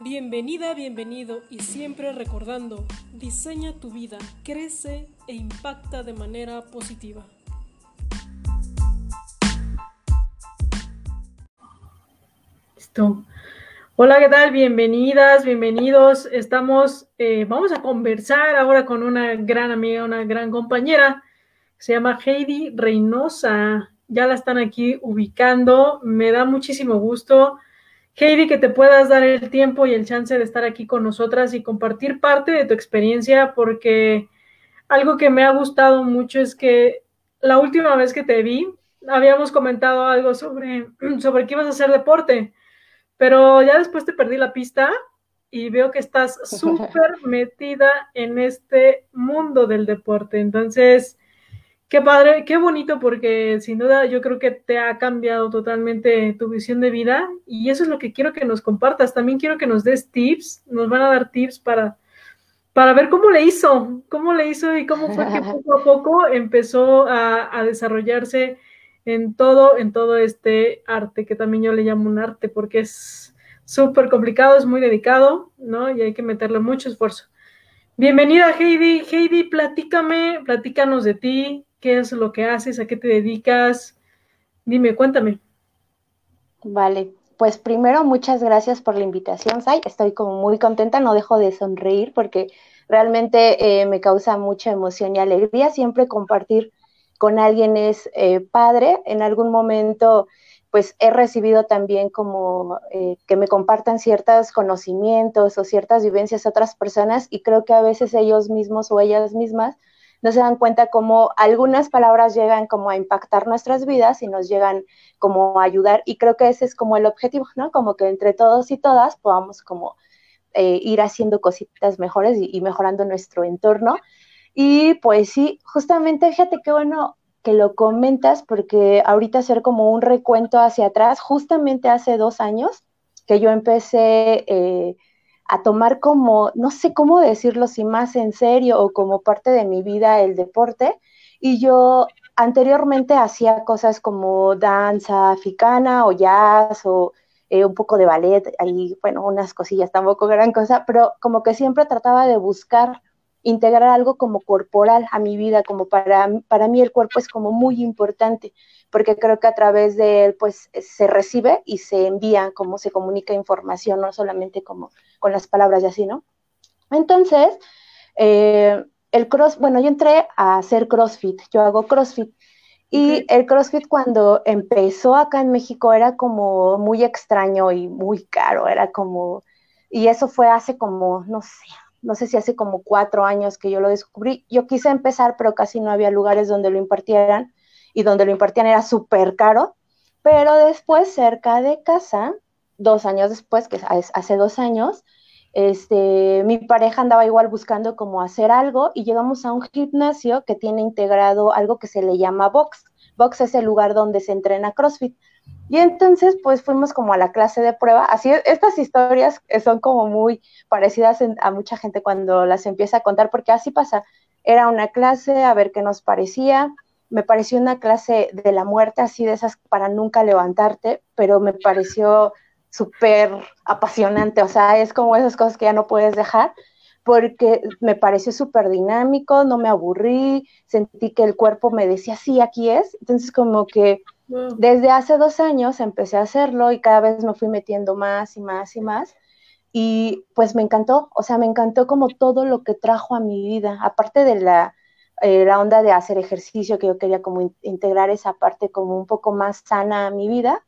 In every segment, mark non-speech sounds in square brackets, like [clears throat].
Bienvenida, bienvenido y siempre recordando, diseña tu vida, crece e impacta de manera positiva. Listo. Hola, ¿qué tal? Bienvenidas, bienvenidos. Estamos, eh, vamos a conversar ahora con una gran amiga, una gran compañera, se llama Heidi Reynosa. Ya la están aquí ubicando. Me da muchísimo gusto Heidi, que te puedas dar el tiempo y el chance de estar aquí con nosotras y compartir parte de tu experiencia, porque algo que me ha gustado mucho es que la última vez que te vi, habíamos comentado algo sobre, [clears throat] sobre que ibas a hacer deporte, pero ya después te perdí la pista y veo que estás [laughs] súper metida en este mundo del deporte. Entonces, Qué padre, qué bonito, porque sin duda yo creo que te ha cambiado totalmente tu visión de vida y eso es lo que quiero que nos compartas. También quiero que nos des tips, nos van a dar tips para, para ver cómo le hizo, cómo le hizo y cómo fue que poco a poco empezó a, desarrollarse en todo, en todo este arte, que también yo le llamo un arte, porque es súper complicado, es muy dedicado, ¿no? Y hay que meterle mucho esfuerzo. Bienvenida, Heidi. Heidi, platícame, platícanos de ti, qué es lo que haces, a qué te dedicas. Dime, cuéntame. Vale, pues primero muchas gracias por la invitación, Sai. Estoy como muy contenta, no dejo de sonreír porque realmente eh, me causa mucha emoción y alegría. Siempre compartir con alguien es eh, padre. En algún momento, pues he recibido también como eh, que me compartan ciertos conocimientos o ciertas vivencias a otras personas y creo que a veces ellos mismos o ellas mismas no se dan cuenta cómo algunas palabras llegan como a impactar nuestras vidas y nos llegan como a ayudar. Y creo que ese es como el objetivo, ¿no? Como que entre todos y todas podamos como eh, ir haciendo cositas mejores y, mejorando nuestro entorno. Y pues sí, justamente fíjate qué bueno que lo comentas porque ahorita hacer como un recuento hacia atrás, justamente hace dos años que yo empecé eh, a tomar como, no sé cómo decirlo, si más en serio o como parte de mi vida el deporte. Y yo anteriormente hacía cosas como danza africana o jazz o eh, un poco de ballet, ahí, bueno, unas cosillas, tampoco gran cosa, pero como que siempre trataba de buscar integrar algo como corporal a mi vida, como para, para mí el cuerpo es como muy importante, porque creo que a través de él pues se recibe y se envía, como se comunica información, no solamente como con las palabras y así, ¿no? Entonces, eh, el cross, bueno, yo entré a hacer CrossFit, yo hago CrossFit. Y el CrossFit cuando empezó acá en México era como muy extraño y muy caro, era como, y eso fue hace como, no sé, no sé si hace como cuatro años que yo lo descubrí. Yo quise empezar, pero casi no había lugares donde lo impartieran y donde lo impartían era súper caro. Pero después, cerca de casa, dos años después, que hace dos años, este, mi pareja andaba igual buscando cómo hacer algo y llegamos a un gimnasio que tiene integrado algo que se le llama box. Box es el lugar donde se entrena CrossFit. Y entonces, pues fuimos como a la clase de prueba. Así, estas historias son como muy parecidas a mucha gente cuando las empieza a contar, porque así pasa. Era una clase, a ver qué nos parecía. Me pareció una clase de la muerte, así de esas para nunca levantarte, pero me pareció súper apasionante. O sea, es como esas cosas que ya no puedes dejar, porque me pareció súper dinámico, no me aburrí, sentí que el cuerpo me decía, sí, aquí es. Entonces, como que desde hace dos años empecé a hacerlo y cada vez me fui metiendo más y más y más. Y pues me encantó, o sea, me encantó como todo lo que trajo a mi vida, aparte de la, eh, la onda de hacer ejercicio, que yo quería como integrar esa parte como un poco más sana a mi vida,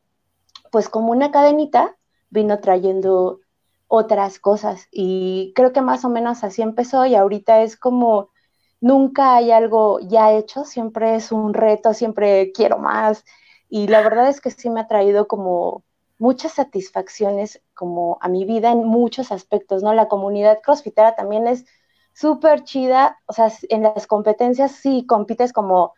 pues como una cadenita vino trayendo otras cosas y creo que más o menos así empezó y ahorita es como nunca hay algo ya hecho, siempre es un reto, siempre quiero más y la verdad es que sí me ha traído como muchas satisfacciones como a mi vida en muchos aspectos, ¿no? La comunidad crossfitera también es súper chida, o sea, en las competencias sí compites como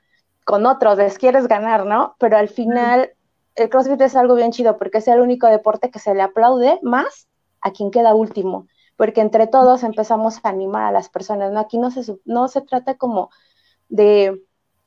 con otros, les quieres ganar, ¿no? Pero al final el CrossFit es algo bien chido porque es el único deporte que se le aplaude más a quien queda último, porque entre todos empezamos a animar a las personas, ¿no? Aquí no se, no se trata como de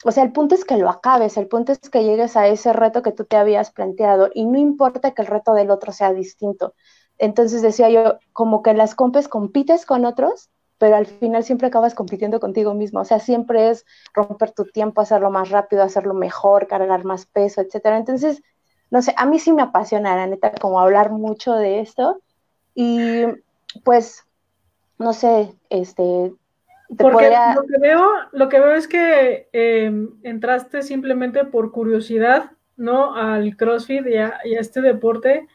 o sea, el punto es que lo acabes, el punto es que llegues a ese reto que tú te habías planteado y no importa que el reto del otro sea distinto, Entonces decía yo, como que las compes compites con otros, pero al final siempre acabas compitiendo contigo mismo. O sea, siempre es romper tu tiempo, hacerlo más rápido, hacerlo mejor, cargar más peso, etcétera. Entonces, no sé, a mí sí me apasiona, la neta, como hablar mucho de esto. Y pues, no sé, este. Porque lo, que veo, lo que veo es que em, entraste simplemente por curiosidad, ¿no? Al CrossFit y a, y a este deporte.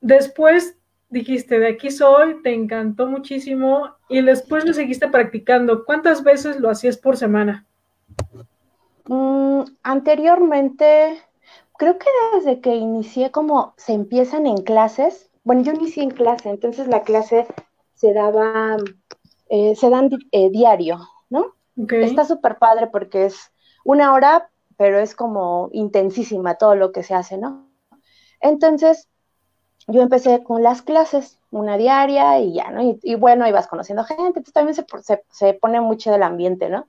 Después dijiste, de aquí soy, te encantó muchísimo y después lo seguiste practicando. ¿Cuántas veces lo hacías por semana? Mm, anteriormente, creo que desde que inicié como se empiezan en clases, bueno, yo inicié en clase, entonces la clase se daba, eh, se dan eh, diario, ¿no? Está súper padre porque es una hora, pero es como intensísima todo lo que se hace, ¿no? Entonces, yo empecé con las clases, una diaria y ya, ¿no? Y, bueno, ibas conociendo gente, entonces también se, se, pone mucho del ambiente, ¿no?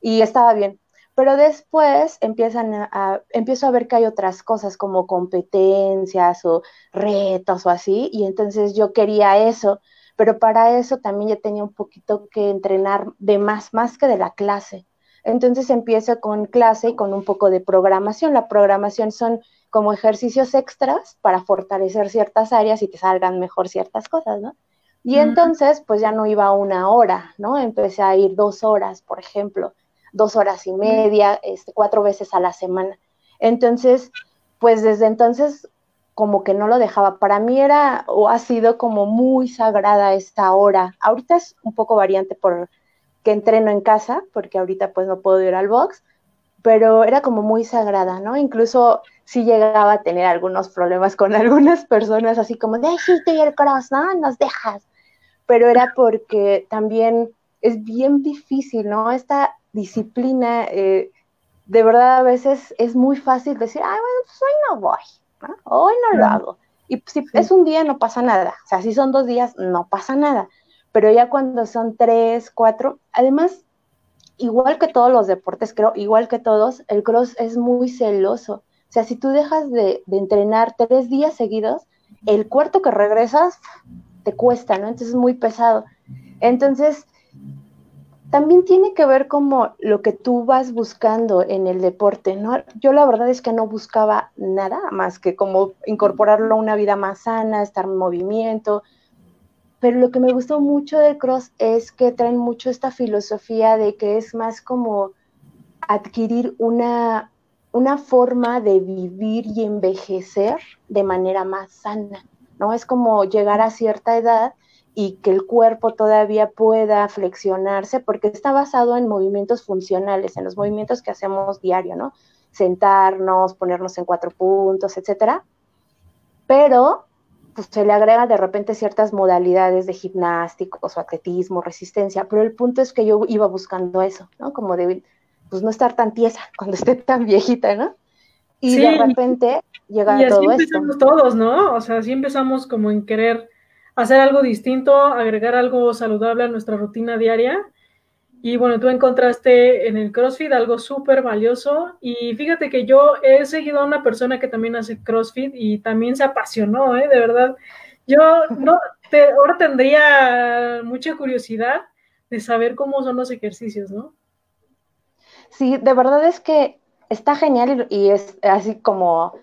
Y estaba bien. Pero después empiezan a, empiezo a ver que hay otras cosas como competencias o retos o así, y entonces yo quería eso, pero para eso también ya tenía un poquito que entrenar de más, más que de la clase. Entonces empiezo con clase y con un poco de programación. La programación son como ejercicios extras para fortalecer ciertas áreas y que salgan mejor ciertas cosas, ¿no? Y entonces, pues ya no iba una hora, ¿no? Empecé a ir dos horas, por ejemplo, dos horas y media, este, cuatro veces a la semana. Entonces, pues desde entonces como que no lo dejaba. Para mí era o ha sido como muy sagrada esta hora. Ahorita es un poco variante por que entreno en casa, porque ahorita pues no puedo ir al box, pero era como muy sagrada, ¿no? Incluso sí llegaba a tener algunos problemas con [laughs] algunas personas, así como, déjate el corazón, nos dejas. Pero era porque también es bien difícil, ¿no? Esta disciplina, eh, de verdad a veces es muy fácil decir, ay, bueno, pues hoy no voy, ¿no? hoy no lo hago. Y si es un día, no pasa nada. O sea, si son dos días, no pasa nada. Pero ya cuando son tres, cuatro, además igual que todos los deportes, creo, igual que todos, el cross es muy celoso. O sea, si tú dejas de, entrenar tres días seguidos, el cuarto que regresas te cuesta, ¿no? Entonces es muy pesado. Entonces, también tiene que ver como lo que tú vas buscando en el deporte, ¿no? Yo la verdad es que no buscaba nada más que como incorporarlo a una vida más sana, estar en movimiento, pero lo que me gustó mucho del cross es que traen mucho esta filosofía de que es más como adquirir una, una forma de vivir y envejecer de manera más sana, ¿no? Es como llegar a cierta edad y que el cuerpo todavía pueda flexionarse porque está basado en movimientos funcionales, en los movimientos que hacemos diario, ¿no? Sentarnos, ponernos en cuatro puntos, etcétera. Pero pues se le agrega de repente ciertas modalidades de gimnásticos o atletismo, resistencia, pero el punto es que yo iba buscando eso, ¿no? Como de, pues no estar tan tiesa [laughs] cuando esté tan viejita, ¿no? Y de repente llega y así todo empezamos todos, ¿no? O sea, así empezamos como en querer hacer algo distinto, agregar algo saludable a nuestra rutina diaria y bueno, tú encontraste en el CrossFit algo súper valioso y fíjate que yo he seguido a una persona que también hace CrossFit y también se apasionó, ¿eh? De verdad. Yo no, te, ahora tendría mucha curiosidad de saber cómo son los ejercicios, ¿no? Sí, de verdad es que está genial y, y es así como,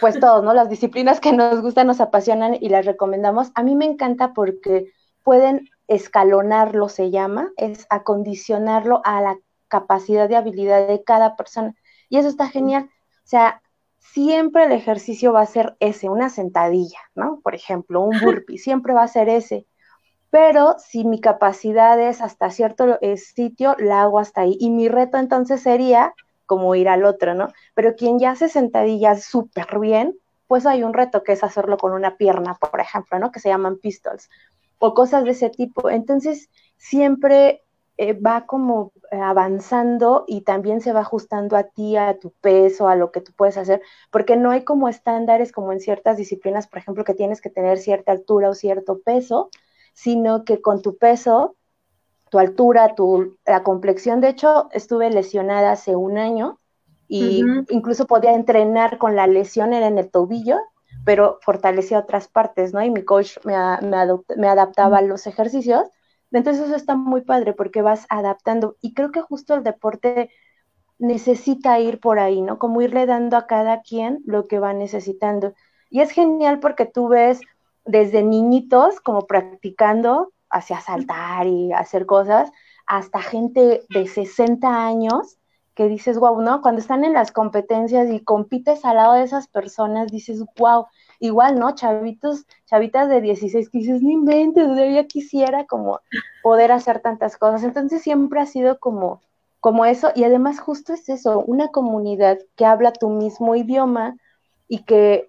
pues todos, ¿no? Las disciplinas que nos gustan, nos apasionan y las recomendamos. A mí me encanta porque pueden escalonarlo se llama, es acondicionarlo a la capacidad de habilidad de cada persona. Y eso está genial. O sea, siempre el ejercicio va a ser ese, una sentadilla, ¿no? Por ejemplo, un burpee, siempre va a ser ese. Pero si mi capacidad es hasta cierto eh, sitio, la hago hasta ahí. Y mi reto entonces sería como ir al otro, ¿no? Pero quien ya hace sentadillas súper bien, pues hay un reto que es hacerlo con una pierna, por ejemplo, ¿no? Que se llaman pistols o cosas de ese tipo. Entonces, siempre eh, va como avanzando y también se va ajustando a ti, a tu peso, a lo que tú puedes hacer, porque no hay como estándares como en ciertas disciplinas, por ejemplo, que tienes que tener cierta altura o cierto peso, sino que con tu peso, tu altura, tu, la complexión, de hecho, estuve lesionada hace un año y incluso podía entrenar con la lesión en el tobillo, pero fortalecía otras partes, ¿no? Y mi coach me, me, adaptaba a los ejercicios. Entonces eso está muy padre porque vas adaptando. Y creo que justo el deporte necesita ir por ahí, ¿no? Como irle dando a cada quien lo que va necesitando. Y es genial porque tú ves desde niñitos como practicando hacia saltar y hacer cosas, hasta gente de 60 años que dices, wow, ¿no? Cuando están en las competencias y compites al lado de esas personas, dices, wow, igual, ¿no? Chavitos, chavitas de 16 que dices, no inventes, yo quisiera como poder hacer tantas cosas. Entonces siempre ha sido como, como eso, y además justo es eso, una comunidad que habla tu mismo idioma y que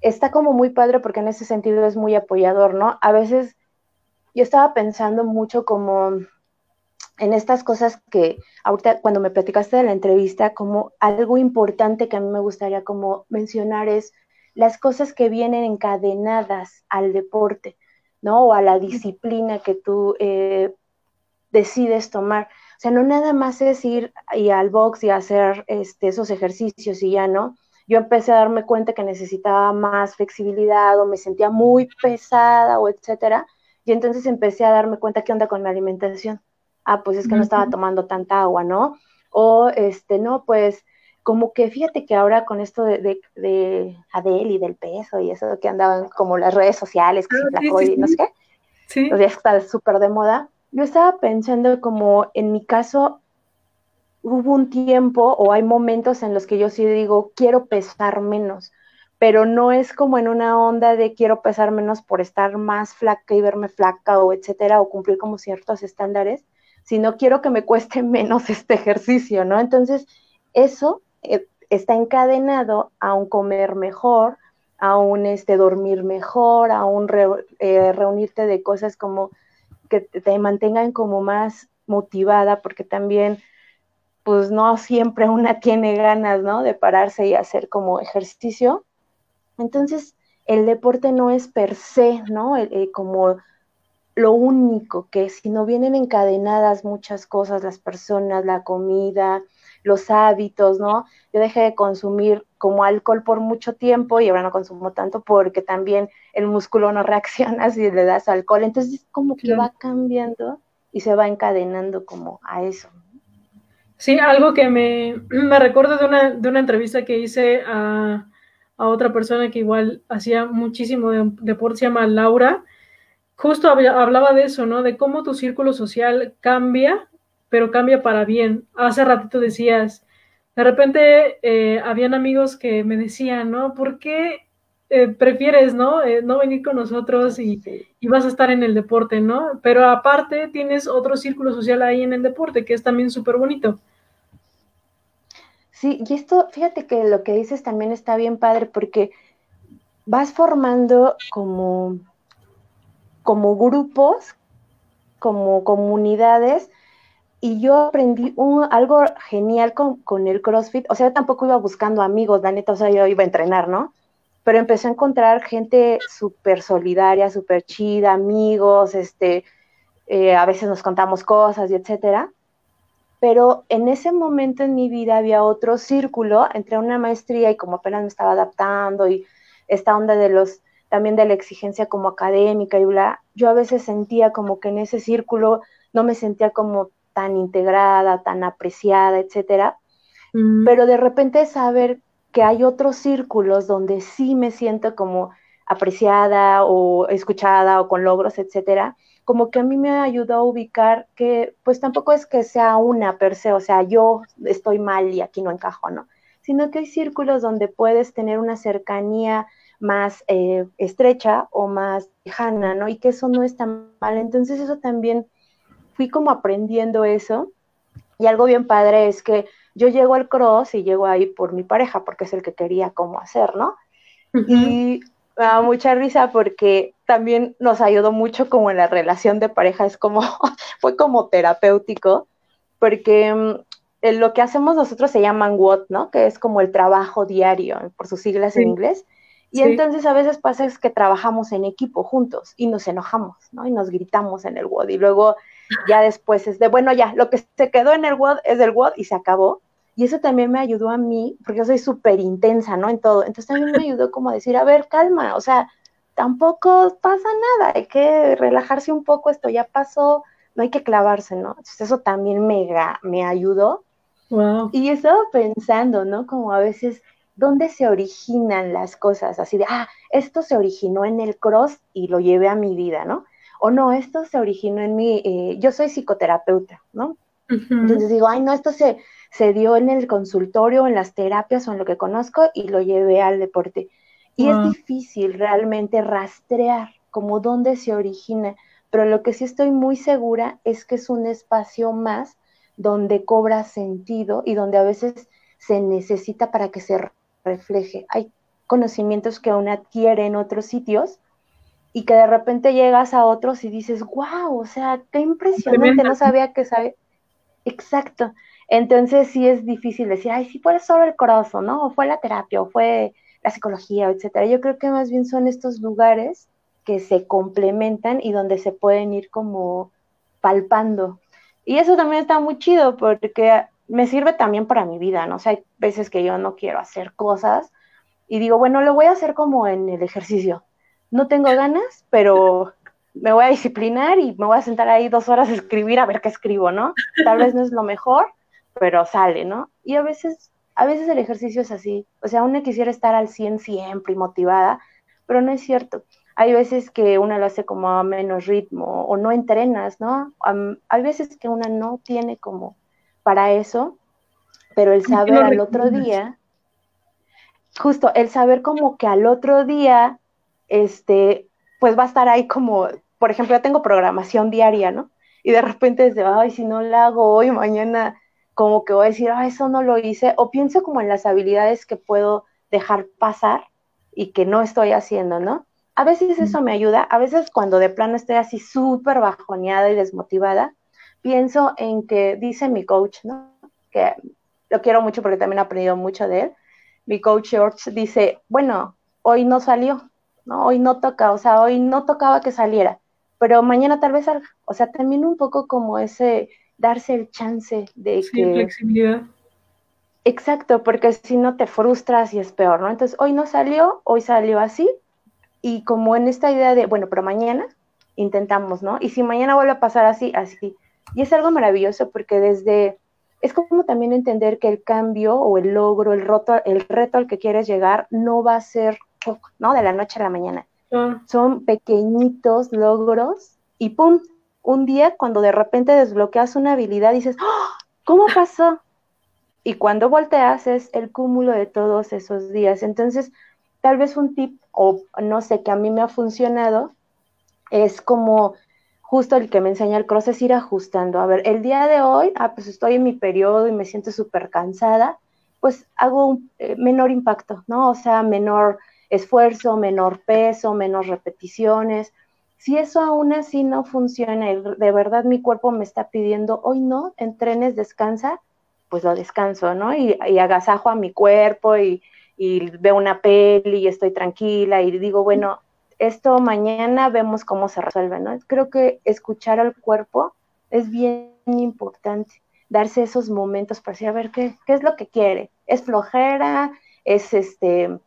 está como muy padre porque en ese sentido es muy apoyador, ¿no? A veces yo estaba pensando mucho como en estas cosas que ahorita cuando me platicaste de la entrevista, como algo importante que a mí me gustaría como mencionar es las cosas que vienen encadenadas al deporte, ¿no? O a la disciplina que tú eh, decides tomar. O sea, no nada más es ir y al box y hacer este, esos ejercicios y ya, ¿no? Yo empecé a darme cuenta que necesitaba más flexibilidad o me sentía muy pesada o etcétera. Y entonces empecé a darme cuenta qué onda con mi alimentación ah, pues es que no estaba tomando tanta agua, ¿no? O, este, no, pues como que fíjate que ahora con esto de, de, y del peso y eso que andaban como las redes sociales, que ah, se y no sé qué, sí. los días está súper de moda, yo estaba pensando como en mi caso hubo un tiempo o hay momentos en los que yo sí digo, quiero pesar menos, pero no es como en una onda de quiero pesar menos por estar más flaca y verme flaca o etcétera, o cumplir como ciertos estándares, sino quiero que me cueste [laughs] menos este ejercicio, ¿no? Entonces, eso eh, está encadenado a un comer mejor, a un este, dormir mejor, a un eh, reunirte de cosas como que te mantengan como más motivada, porque también, pues no siempre una tiene ganas, ¿no? De pararse y hacer como ejercicio. Entonces, el deporte no es per se, ¿no? Eh, como lo único que si no vienen encadenadas muchas cosas, las personas, la comida, los hábitos, ¿no? Yo dejé de consumir como alcohol por mucho tiempo y ahora no consumo tanto porque también el músculo no [laughs] reacciona si le das alcohol. Entonces como que va cambiando y se va encadenando como a eso. Sí, algo que me, [clears throat] me recuerdo de una, de una entrevista que hice a, a otra persona que igual hacía muchísimo deporte, se llama Laura, justo hablaba de eso, ¿no? De cómo tu círculo social cambia, pero cambia para bien. Hace ratito decías, de repente eh, habían amigos que me decían, ¿no? ¿Por qué eh, prefieres, ¿no? Eh, no venir con nosotros y, y, vas a estar en el deporte, ¿no? Pero aparte tienes otro círculo social ahí en el deporte, que es también súper bonito. Sí, y esto, fíjate que lo que dices también está bien padre porque vas formando como como grupos, como comunidades, y yo aprendí un, algo genial con, el CrossFit. O sea, tampoco iba buscando amigos, la neta, o sea, yo iba a entrenar, ¿no? Pero empecé a encontrar gente súper solidaria, súper chida, amigos, este, eh, a veces nos contamos cosas y etcétera. Pero en ese momento en mi vida había otro círculo entre una maestría y como apenas me estaba adaptando y esta onda de los también de la exigencia como académica y bla, yo a veces sentía como que en ese círculo no me sentía como tan integrada, tan apreciada, etcétera. Mm. Pero de repente saber que hay otros círculos donde sí me siento como apreciada o escuchada o con logros, etcétera, como que a mí me ayudó a ubicar que pues tampoco es que sea una per se, o sea, yo estoy mal y aquí no encajo, ¿no? Sino que hay círculos donde puedes tener una cercanía más eh, estrecha o más lejana, ¿no? Y que eso no es tan mal. Entonces eso también fui como aprendiendo eso. Y algo bien padre es que yo llego al cross y llego ahí por mi pareja, porque es el que quería cómo hacer, ¿no? Y me da mucha risa porque también nos ayudó mucho como en la relación de pareja, es como, [laughs] fue como terapéutico, porque mm, lo que hacemos nosotros se llaman WOT, ¿no? Que es como el trabajo diario, por sus siglas en inglés. Y entonces a veces pasa es que trabajamos en equipo juntos y nos enojamos, ¿no? Y nos gritamos en el WOD y luego ya después es de, bueno, ya, lo que se quedó en el WOD es del WOD y se acabó. Y eso también me ayudó a mí, porque yo soy súper intensa, ¿no? En todo. Entonces también me ayudó como a decir, a ver, calma, o sea, tampoco pasa nada, hay que relajarse un poco, esto ya pasó, no hay que clavarse, ¿no? Entonces eso también me, me ayudó. Wow. Y estaba pensando, ¿no? Como a veces, ¿dónde se originan las cosas? Así de, ah, esto se originó en el cross y lo llevé a mi vida, ¿no? O no, esto se originó en mi, eh, yo soy psicoterapeuta, ¿no? Entonces digo, ay, no, esto se, se dio en el consultorio, en las terapias o en lo que conozco y lo llevé al deporte. Y es difícil realmente rastrear como dónde se origina, pero lo que sí estoy muy segura es que es un espacio más donde cobra sentido y donde a veces se necesita para que se refleje. Hay conocimientos que uno adquiere en otros sitios y que de repente llegas a otros y dices, wow, o sea, qué impresionante, no sabía que sabe. Exacto. Entonces sí es difícil decir, ay, sí fue solo el corazón, ¿no? O fue la terapia, o fue la psicología, etcétera. Yo creo que más bien son estos lugares que se complementan y donde se pueden ir como palpando. Y eso también está muy chido porque me sirve también para mi vida, ¿no? O sea, hay veces que yo no quiero hacer cosas y digo, bueno, lo voy a hacer como en el ejercicio. No tengo ganas, pero me voy a disciplinar y me voy a sentar ahí dos horas a escribir a ver qué escribo, ¿no? Tal vez no es lo mejor, pero sale, ¿no? Y a veces, a veces el ejercicio es así, o sea, uno quisiera estar al 100 siempre y motivada, pero no es cierto. Hay veces que uno lo hace como a menos ritmo o no entrenas, ¿no? hay veces que una no tiene como para eso, pero el saber al otro día, justo el saber como que al otro día, este, pues va a estar ahí como, por ejemplo, yo tengo programación diaria, ¿no? Y de repente desde, ay, si no la hago hoy, mañana como que voy a decir, ah, eso no lo hice, o pienso como en las habilidades que puedo dejar pasar y que no estoy haciendo, ¿no? A veces eso me ayuda, a veces cuando de plano estoy así súper bajoneada y desmotivada, pienso en que dice mi coach, ¿no? Que lo quiero mucho porque también he aprendido mucho de él. Mi coach George dice, bueno, hoy no salió, ¿no? Hoy no toca, o sea, hoy no tocaba que saliera, pero mañana tal vez salga. O sea, también un poco como ese darse el chance de sí, flexibilidad. Exacto, porque si no te frustras y es peor, ¿no? Entonces, hoy no salió, hoy salió así, y como en esta idea de, bueno, pero mañana intentamos, ¿no? Y si mañana vuelve a pasar así, así. Y es algo maravilloso porque desde, es como también entender que el cambio o el logro, el, roto, el reto al que quieres llegar no va a ser, ¿no? De la noche a la mañana. Ah. Son pequeñitos logros y ¡pum! Un día cuando de repente desbloqueas una habilidad dices, ¡Oh! ¿cómo [laughs] pasó? Y cuando volteas es el cúmulo de todos esos días. Entonces, tal vez un tip, o no sé, que a mí me ha funcionado, es como justo el que me enseña el cross es ir ajustando. A ver, el día de hoy, ah, pues estoy en mi periodo y me siento súper cansada, pues hago un eh, menor impacto, ¿no? O sea, menor esfuerzo, menor peso, menos repeticiones. Si eso aún así no funciona y de verdad mi cuerpo me está pidiendo, hoy no, entrenes, descansa, pues lo descanso, ¿no? Y, agasajo a mi cuerpo y, y, veo una peli y estoy tranquila y digo, bueno, esto mañana vemos cómo se resuelve, ¿no? Creo que escuchar al cuerpo es bien importante, darse esos momentos para decir, a ver, ¿qué, qué es lo que quiere? ¿Es flojera? ¿Es este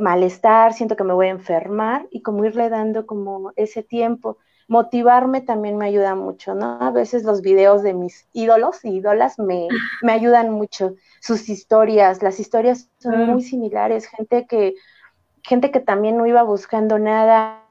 malestar, siento que me voy a enfermar y como irle dando como ese tiempo. Motivarme también me ayuda mucho, ¿no? A veces los videos de mis ídolos y ídolas me, me ayudan mucho. Sus historias, las historias son muy similares, gente que, gente que también no iba buscando nada.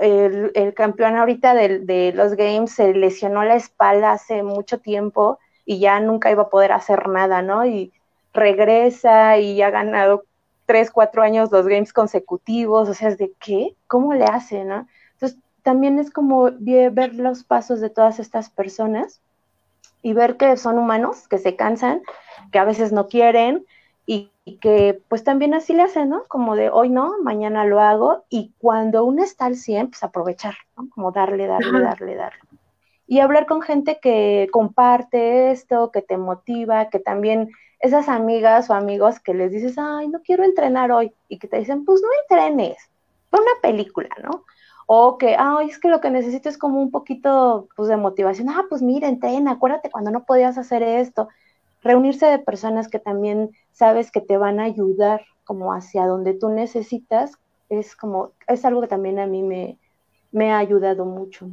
El, el campeón ahorita de, de los games se lesionó la espalda hace mucho tiempo y ya nunca iba a poder hacer nada, ¿no? Y regresa y ha ganado tres, cuatro años los games consecutivos, o sea, es de qué, ¿cómo le hace, no? Entonces, también es como ver los pasos de todas estas personas y ver que son humanos, que se cansan, que a veces no quieren y, que pues también así le hacen, ¿no? Como de hoy no, mañana lo hago y cuando uno está al 100, pues aprovechar, ¿no? Como darle, darle, darle, darle. Y hablar con gente que comparte esto, que te motiva, que también esas amigas o amigos que les dices, ay, no quiero entrenar hoy, y que te dicen, pues no entrenes, fue una película, ¿no? O que, ay, es que lo que necesito es como un poquito, pues, de motivación, ah, pues mira, entrena, acuérdate cuando no podías hacer esto. reunirse de personas que también sabes que te van a ayudar como hacia donde tú necesitas, es como, es algo que también a mí me, me ha ayudado mucho.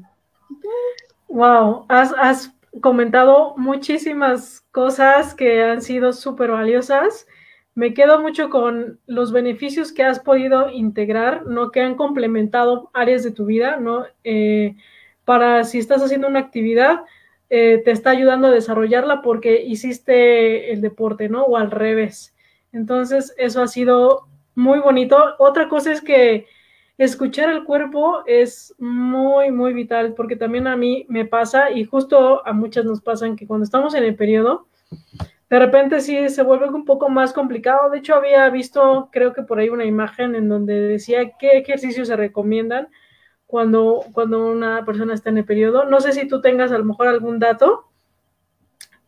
Wow, has, has comentado muchísimas cosas que han sido súper valiosas. Me quedo mucho con los beneficios que has podido integrar, ¿no? Que han complementado áreas de tu vida, ¿no? Eh, para si estás haciendo una actividad, eh, te está ayudando a desarrollarla porque hiciste el deporte, ¿no? O al revés. Entonces, eso ha sido muy bonito. Otra cosa es que escuchar el cuerpo es muy, muy vital porque también a mí me pasa y justo a muchas nos pasan que cuando estamos en el periodo, de repente sí se vuelve un poco más complicado. De hecho, había visto, creo que por ahí una imagen en donde decía qué ejercicios se recomiendan cuando, cuando una persona está en el periodo. No sé si tú tengas a lo mejor algún dato,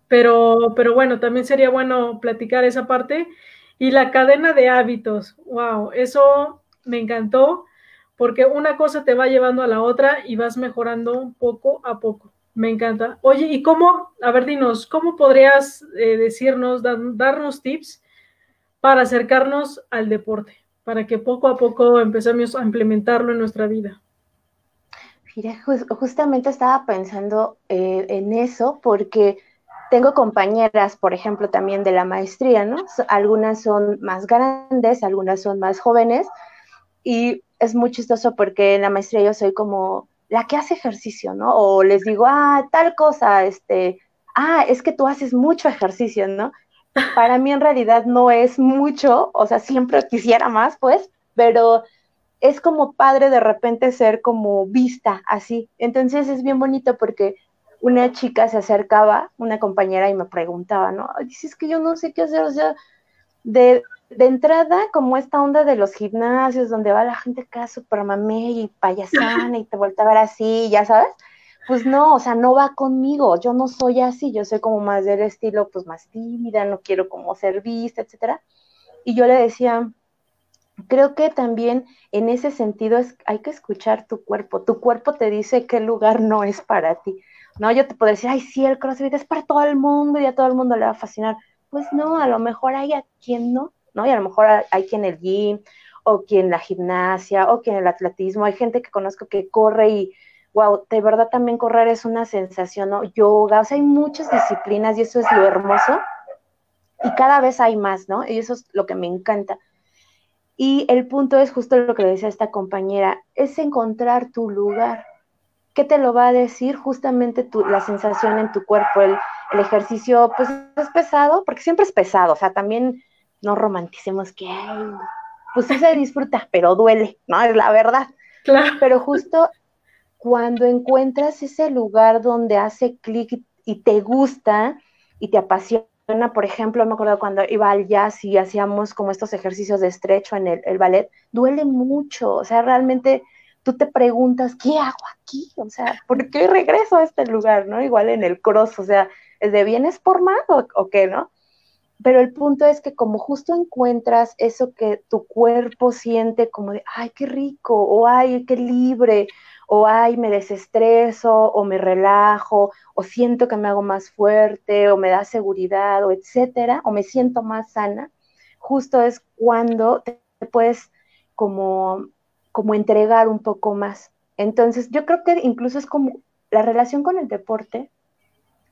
pero, pero bueno, también sería bueno platicar esa parte. Y la cadena de hábitos, wow, eso me encantó porque una cosa te va llevando a la otra y vas mejorando poco a poco. Me encanta. Oye, ¿y cómo, a ver, dinos, cómo podrías eh, decirnos, darnos tips para acercarnos al deporte, para que poco a poco empecemos a implementarlo en nuestra vida? Mira, justamente estaba pensando eh, en eso porque tengo compañeras, por ejemplo, también de la maestría, ¿no? Algunas son más grandes, algunas son más jóvenes y es muy chistoso porque en la maestría yo soy como la que hace ejercicio, ¿no? O les digo, ah, tal cosa, este, ah, es que tú haces mucho ejercicio, ¿no? Para mí en realidad no es mucho, o sea, siempre quisiera más, pues, pero es como padre de repente ser como vista así. Entonces es bien bonito porque una chica se acercaba, una compañera, y me preguntaba, ¿no? Dices que yo no sé qué hacer, o sea, de, de entrada, como esta onda de los gimnasios donde va la gente acá súper mamé y payasana y te vuelve a ver así, ya sabes, pues no, o sea, no va conmigo, yo no soy así, yo soy como más del estilo, pues más tímida, no quiero como ser vista, etcétera. Y yo le decía, creo que también en ese sentido es, hay que escuchar tu cuerpo, tu cuerpo te dice qué lugar no es para ti, ¿no? Yo te puedo decir, ay, sí, el CrossFit es para todo el mundo y a todo el mundo le va a fascinar, pues no, a lo mejor hay a quien no, ¿no? Y a lo mejor hay quien el gym, o quien la gimnasia, o quien el atletismo. Hay gente que conozco que corre y, wow, de verdad también correr es una sensación, ¿no? Yoga, o sea, hay muchas disciplinas y eso es lo hermoso. Y cada vez hay más, ¿no? Y eso es lo que me encanta. Y el punto es justo lo que le decía esta compañera, es encontrar tu lugar. ¿Qué te lo va a decir? Justamente tu, la sensación en tu cuerpo, el, el ejercicio, pues es pesado, porque siempre es pesado, o sea, también no romanticemos que, pues sí se disfruta, pero duele, ¿no? Es la verdad. Pero justo cuando encuentras ese lugar donde hace clic y te gusta y te apasiona, por ejemplo, me acuerdo cuando iba al jazz y hacíamos como estos ejercicios de estrecho en el, ballet, duele mucho, o sea, realmente tú te preguntas, ¿qué hago aquí? O sea, ¿por qué regreso a este lugar, no? Igual en el cross, o sea, ¿es de vienes por más o, o qué, no? Pero el punto es que como justo encuentras eso que tu cuerpo siente como de, ay, qué rico, o ay, qué libre, o ay, me desestreso, o me relajo, o siento que me hago más fuerte, o me da seguridad, o etcétera, o me siento más sana, justo es cuando te puedes como, como entregar un poco más. Entonces, yo creo que incluso es como la relación con el deporte,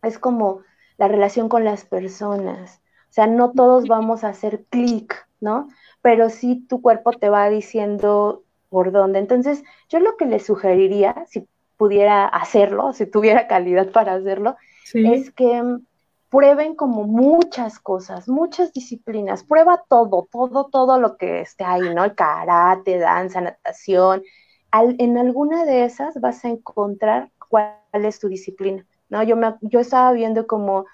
es como la relación con las personas. O sea, no todos vamos a hacer clic, ¿no? Pero sí tu cuerpo te va diciendo por dónde. Entonces, yo lo que le sugeriría, si pudiera hacerlo, [laughs] si tuviera calidad para hacerlo, es que mm, prueben como muchas cosas, muchas disciplinas, prueba todo, todo, todo lo que esté ahí, ¿no? El karate, danza, natación. en alguna de esas vas a encontrar cuál es tu disciplina, ¿no? Yo, me, yo estaba viendo como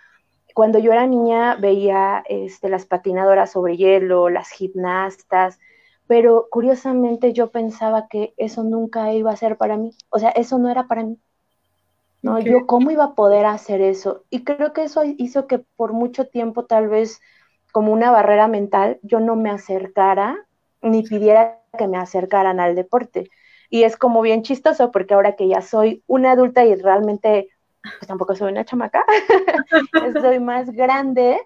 cuando yo era niña veía este, las patinadoras sobre hielo, las gimnastas, pero curiosamente yo pensaba que eso nunca iba a ser para mí, o sea, eso no era para mí. ¿no? Yo cómo iba a poder hacer eso. Y creo que eso hizo que por mucho tiempo, tal vez como una barrera mental, yo no me acercara ni pidiera que me acercaran al deporte. Y es como bien chistoso porque ahora que ya soy una adulta y realmente pues tampoco soy una chamaca, [laughs] soy más grande,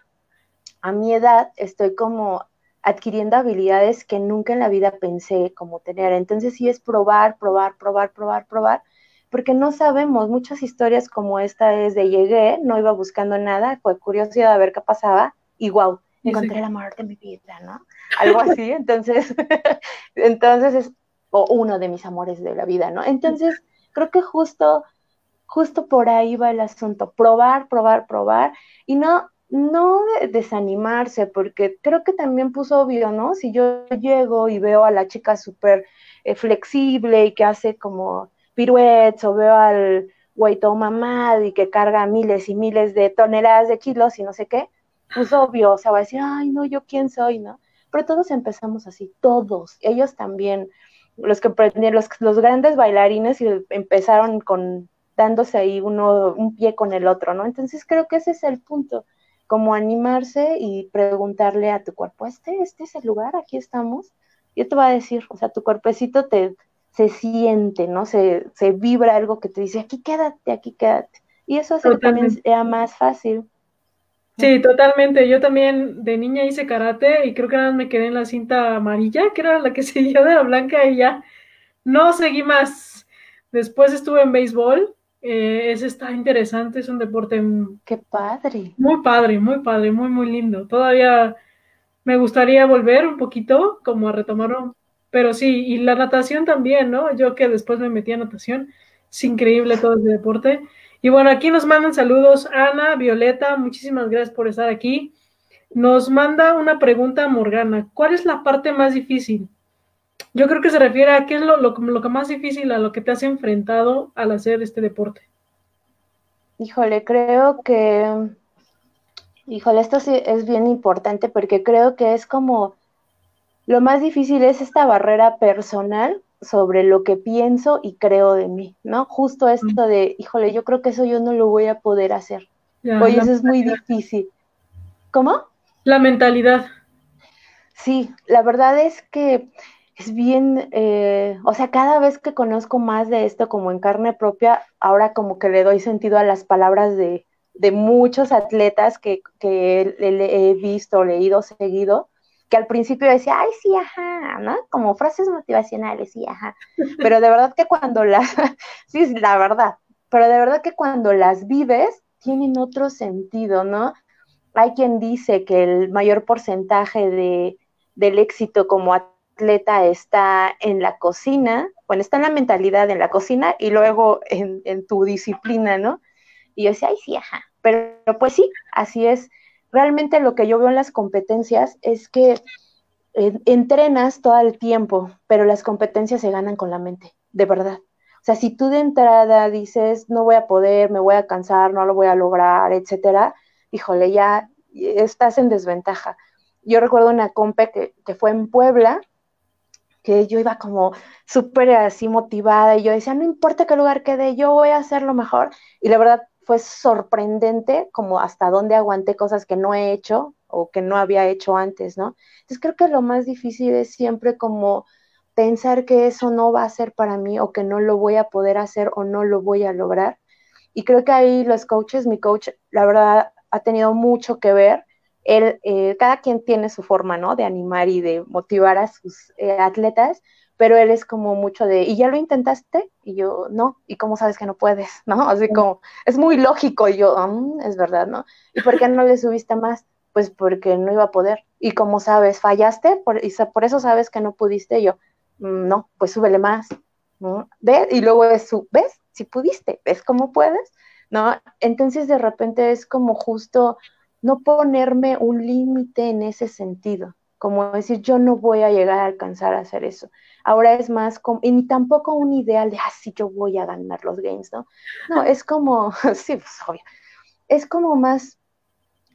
a mi edad estoy como adquiriendo habilidades que nunca en la vida pensé como tener. Entonces sí es probar, probar, probar, probar, probar, porque no sabemos, muchas historias como esta es de llegué, no iba buscando nada, fue curiosidad de ver qué pasaba y wow, encontré el amor de mi vida, ¿no? Algo así, [laughs] entonces, [laughs] entonces es o uno de mis amores de la vida, ¿no? Entonces, creo que justo, justo por ahí va el asunto, probar, probar, probar, y no, no desanimarse, porque creo que también puso obvio, ¿no? Si yo llego y veo a la chica súper eh, flexible y que hace como piruetes, o veo al güey todo mamado y que carga miles y miles de toneladas de kilos y no sé qué, pues obvio, o sea, va a decir, ay, no, yo quién soy, ¿no? Pero todos empezamos así, todos, ellos también los que los, los grandes bailarines y empezaron con dándose ahí uno un pie con el otro, ¿no? Entonces creo que ese es el punto, como animarse y preguntarle a tu cuerpo, este, este es el lugar, aquí estamos. Yo te voy a decir, o sea, tu cuerpecito te se siente, ¿no? Se, se vibra algo que te dice, aquí quédate, aquí quédate. Y eso hace que también sea más fácil. Sí, totalmente. Yo también de niña hice karate y creo que nada más me quedé en la cinta amarilla, que era la que [laughs] seguía de la blanca y ya no seguí más. Después estuve en béisbol. Eh, ese está interesante, es un deporte. Qué padre. Muy padre, muy padre, muy, muy lindo. Todavía me gustaría volver un poquito, como a retomarlo. Pero sí, y la natación también, ¿no? Yo que después me metí a natación, es increíble todo ese deporte. Y bueno, aquí nos mandan saludos Ana, Violeta, muchísimas gracias por estar aquí. Nos manda una pregunta Morgana, ¿cuál es la parte más difícil? Yo creo que se refiere a qué es lo, lo, que más difícil a lo que te has enfrentado al hacer este deporte. Híjole, creo que, híjole, esto sí es bien importante porque creo que es como, lo más difícil es esta barrera personal sobre lo que pienso y creo de mí, ¿no? Justo esto de, híjole, yo creo que eso yo no lo voy a poder hacer. Oye, eso es muy difícil. ¿Cómo? La mentalidad. Sí, la verdad es que es bien, eh, o sea, cada vez que conozco más de esto como en carne propia, ahora como que le doy sentido a las palabras de, de muchos atletas que, que he visto, leído, seguido, que al principio decía, ay, sí, ajá, ¿no? Como frases motivacionales, sí, ajá. Pero de verdad que cuando las, [laughs] sí, la verdad, pero de verdad que cuando las vives, tienen otro sentido, ¿no? Hay quien dice que el mayor porcentaje de, del éxito como atleta está en la cocina, bueno, está en la mentalidad en la cocina y luego en, tu disciplina, ¿no? Y yo decía, ay, sí, ajá. Pero pues sí, así es realmente lo que yo veo en las competencias es que entrenas todo el tiempo, pero las competencias se ganan con la mente, de verdad. O sea, si tú de entrada dices, no voy a poder, me voy a cansar, no lo voy a lograr, etcétera, híjole, ya estás en desventaja. Yo recuerdo una compe que, que fue en Puebla, que yo iba como súper así motivada y yo decía, no importa qué lugar quede, yo voy a hacer lo mejor. Y la verdad, fue sorprendente como hasta dónde aguanté cosas que no he hecho o que no había hecho antes, ¿no? Entonces creo que lo más difícil es siempre como pensar que eso no va a ser para mí o que no lo voy a poder hacer o no lo voy a lograr. Y creo que ahí los coaches, mi coach, la verdad, ha tenido mucho que ver. Él, eh, cada quien tiene su forma, ¿no? De animar y de motivar a sus eh, atletas, pero él es como mucho de, ¿y ya lo intentaste? Y yo, no, ¿y cómo sabes que no puedes? [laughs] ¿No? Así como, es muy lógico, y yo, mm, es verdad, ¿no? ¿Y por qué no le subiste más? Pues porque no iba a poder. ¿Y como sabes, fallaste? Por, y por eso sabes que no pudiste. yo, mm, no, pues súbele más. ¿no? ¿Ves? Y luego es su, ¿ves? Si pudiste, ¿ves cómo puedes? ¿No? Entonces de repente es como justo no ponerme un límite en ese sentido, como decir, yo no voy a llegar a alcanzar a hacer eso. Ahora es más, como, y ni tampoco un ideal de, ah, sí, yo voy a ganar los games, ¿no? No, es como, [laughs] sí, pues obvio, es como más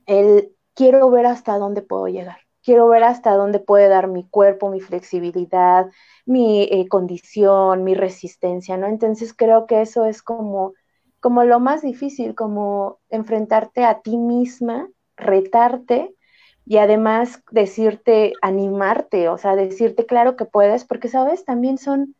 el, quiero ver hasta dónde puedo llegar, quiero ver hasta dónde puede dar mi cuerpo, mi flexibilidad, mi eh, condición, mi resistencia, ¿no? Entonces creo que eso es como, como lo más difícil, como enfrentarte a ti misma, retarte y además decirte, animarte, o sea, decirte claro que puedes, porque sabes, también son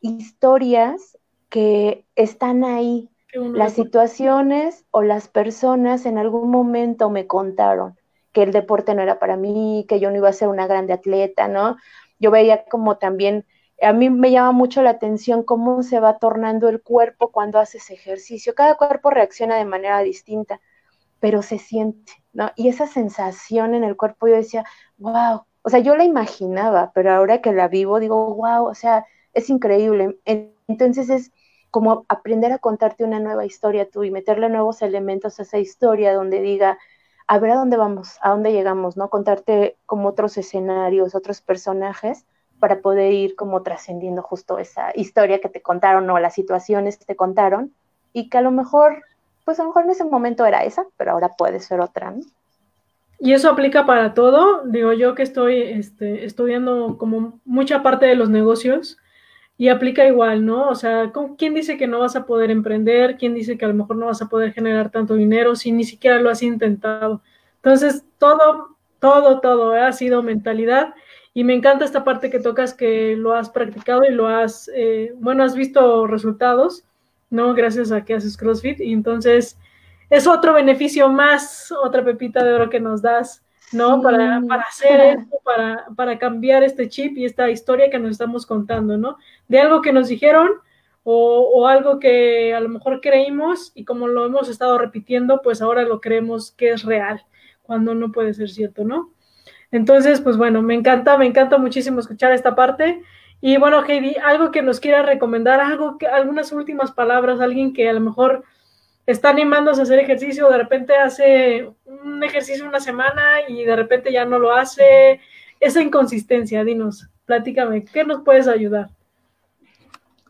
historias que están ahí. Las situaciones o las personas en algún momento me contaron que el deporte no era para mí, que yo no iba a ser una grande atleta, ¿no? Yo veía como también, a mí me llama mucho la atención cómo se va tornando el cuerpo cuando haces ejercicio. Cada cuerpo reacciona de manera distinta, pero se siente, ¿no? Y esa sensación en el cuerpo, yo decía, wow, o sea, yo la imaginaba, pero ahora que la vivo, digo, wow, o sea, es increíble. Entonces es como aprender a contarte una nueva historia tú y meterle nuevos elementos a esa historia donde diga, a ver a dónde vamos, a dónde llegamos, ¿no? Contarte como otros escenarios, otros personajes para poder ir como trascendiendo justo esa historia que te contaron o las situaciones que te contaron y que a lo mejor, pues a lo mejor en ese momento era esa, pero ahora puede ser otra, ¿no? Y eso aplica para todo. Digo, yo que estoy este, estudiando como mucha parte de los negocios, y aplica igual, ¿no? O sea, ¿quién dice que no vas a poder emprender? ¿Quién dice que a lo mejor no vas a poder generar tanto dinero si ni siquiera lo has intentado? Entonces, todo, todo, todo ha sido mentalidad. Y me encanta esta parte que tocas que lo has practicado y lo has, eh, bueno, has visto resultados, ¿no? Gracias a que haces CrossFit. Y entonces es otro beneficio más, otra pepita de oro que nos das ¿no? Para, para, hacer esto, para, para, cambiar este chip y esta historia que nos estamos contando, ¿no? De algo que nos dijeron o, o, algo que a lo mejor creímos y como lo hemos estado repitiendo, pues ahora lo creemos que es real, cuando no puede ser cierto, ¿no? Entonces, pues bueno, me encanta, me encanta muchísimo escuchar esta parte. Y bueno, Heidi, algo que nos quiera recomendar, algo que, algunas últimas palabras, alguien que a lo mejor está animándose a hacer ejercicio, de repente hace un ejercicio una semana y de repente ya no lo hace. Esa inconsistencia, dinos, platícame, ¿qué nos puedes ayudar?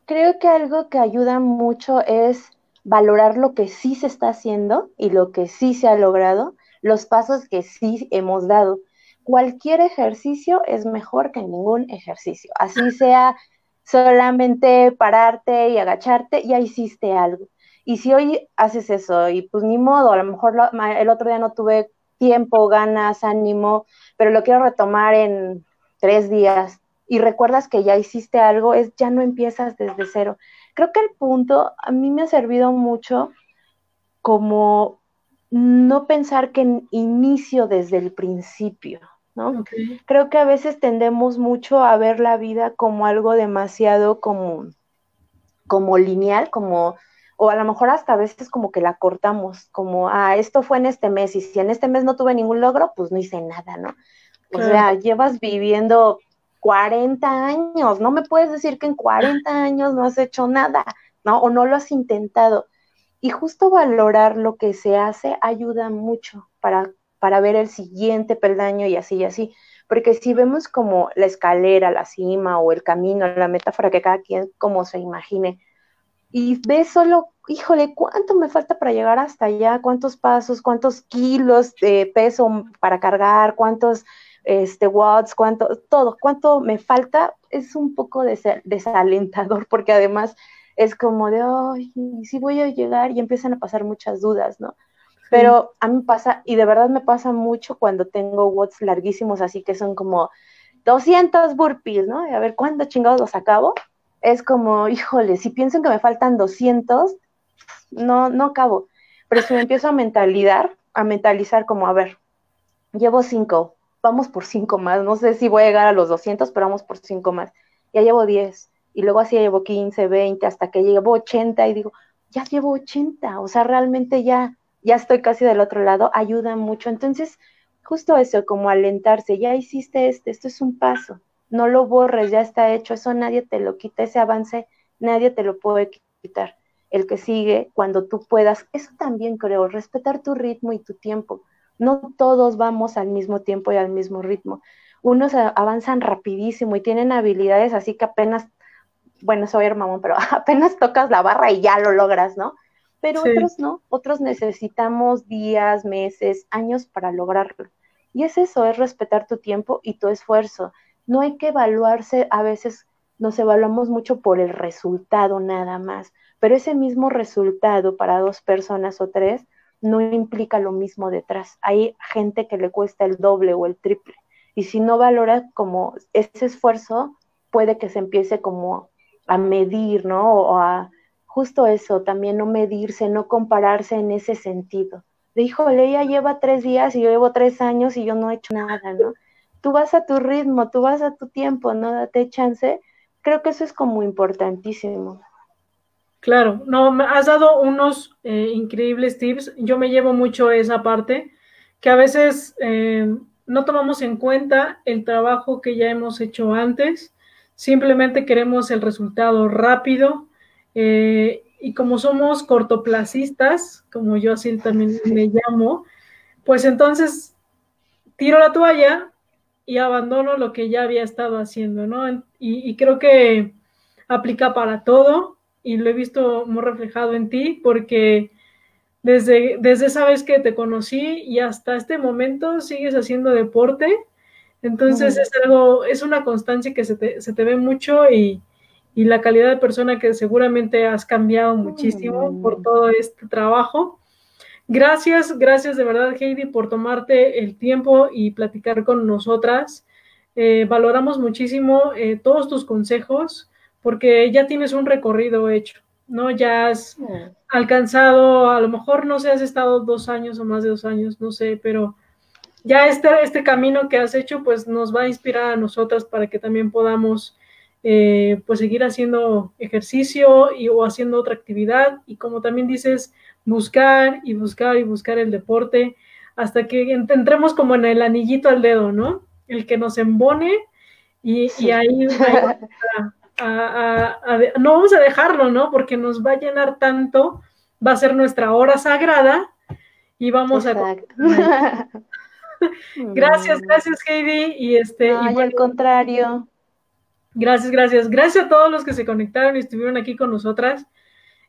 Creo que algo que ayuda mucho es valorar lo que sí se está haciendo y lo que sí se ha logrado, los pasos que sí hemos dado. Cualquier ejercicio es mejor que ningún ejercicio. Así sea solamente pararte y agacharte, ya hiciste algo. Y si hoy haces eso y pues ni modo, a lo mejor el otro día no tuve tiempo, ganas, ánimo, pero lo quiero retomar en tres días y recuerdas que ya hiciste algo, es ya no empiezas desde cero. Creo que el punto a mí me ha servido mucho como no pensar que inicio desde el principio, ¿no? Creo que a veces tendemos mucho a ver la vida como algo demasiado como, como lineal, como o a lo mejor hasta a veces como que la cortamos, como, ah, esto fue en este mes y si en este mes no tuve ningún logro, pues no hice nada, ¿no? O sea, llevas viviendo 40 años, no me puedes decir que en 40 años no has hecho nada, ¿no? O no lo has intentado. Y justo valorar lo que se hace ayuda mucho para, para ver el siguiente peldaño y así y así. Porque si vemos como la escalera, la cima o el camino, la metáfora que cada quien como se imagine, y ves solo, híjole, ¿cuánto me falta para llegar hasta allá? ¿Cuántos pasos? ¿Cuántos kilos de peso para cargar? ¿Cuántos este, watts? ¿Cuánto? Todo. ¿Cuánto me falta? Es un poco desalentador porque además es como de, ay, sí voy a llegar y empiezan a pasar muchas dudas, ¿no? Pero a mí pasa, y de verdad me pasa mucho cuando tengo watts larguísimos, así que son como 200 burpees, ¿no? a ver, ¿cuándo chingados los acabo? es como, híjole, si pienso que me faltan 200, no, no acabo. Pero si me empiezo a mentalizar, a mentalizar como, a ver, llevo 5, vamos por 5 más, no sé si voy a llegar a los 200, pero vamos por 5 más. Ya llevo 10, y luego así llevo 15, 20, hasta que llevo 80 y digo, ya llevo 80, o sea, realmente ya, ya estoy casi del otro lado, ayuda mucho. Entonces, justo eso, como alentarse, ya hiciste este, esto es un paso no lo borres, ya está hecho, eso nadie te lo quita, ese avance nadie te lo puede quitar. El que sigue, cuando tú puedas, eso también creo, respetar tu ritmo y tu tiempo. No todos vamos al mismo tiempo y al mismo ritmo. Unos avanzan rapidísimo y tienen habilidades así que apenas, bueno, soy hermano, pero [laughs] apenas tocas la barra y ya lo logras, ¿no? Pero otros no, otros necesitamos días, meses, años para lograrlo. Y es eso, es respetar tu tiempo y tu esfuerzo no hay que evaluarse, a veces nos evaluamos mucho por el resultado nada más, pero ese mismo resultado para dos personas o tres no implica lo mismo detrás. Hay gente que le cuesta el doble o el triple. Y si no valora como ese esfuerzo, puede que se empiece como a medir, ¿no? O a justo eso, también no medirse, no compararse en ese sentido. de híjole, ella lleva tres días y yo llevo tres años y yo no he hecho nada, ¿no? Tú vas a tu ritmo, tú vas a tu tiempo, no date chance. Creo que eso es como importantísimo. Claro, no, me has dado unos eh, increíbles tips. Yo me llevo mucho esa parte, que a veces eh, no tomamos en cuenta el trabajo que ya hemos hecho antes. Simplemente queremos el resultado rápido. Eh, y como somos cortoplacistas, como yo así también me llamo, pues entonces tiro la toalla y abandono lo que ya había estado haciendo, ¿no? Y, y, creo que aplica para todo y lo he visto muy reflejado en ti porque desde, desde esa vez que te conocí y hasta este momento sigues haciendo deporte, entonces es algo, es una constancia que se te, se te ve mucho y, y la calidad de persona que seguramente has cambiado muchísimo por todo este trabajo. Gracias, gracias de verdad, Heidi, por tomarte el tiempo y platicar con nosotras. Eh, valoramos muchísimo eh, todos tus consejos porque ya tienes un recorrido hecho, ¿no? Ya has alcanzado, a lo mejor no sé, has estado dos años o más de dos años, no sé, pero ya este, este camino que has hecho, pues nos va a inspirar a nosotras para que también podamos eh, pues seguir haciendo ejercicio y, o haciendo otra actividad y como también dices, buscar y buscar y buscar el deporte hasta que entremos como en el anillito al dedo, ¿no? El que nos embone y, ahí [laughs] no vamos a dejarlo, ¿no? Porque nos va a llenar tanto, va a ser nuestra hora sagrada y vamos a... [laughs] [laughs] gracias, gracias Heidi y este... y al contrario. Gracias, gracias. Gracias a todos los que se conectaron y estuvieron aquí con nosotras.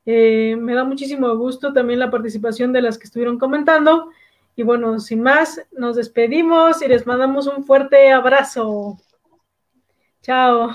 Eh, me da muchísimo gusto también la participación de las que estuvieron comentando. Y bueno, sin más, nos despedimos y les mandamos un fuerte abrazo. Chao.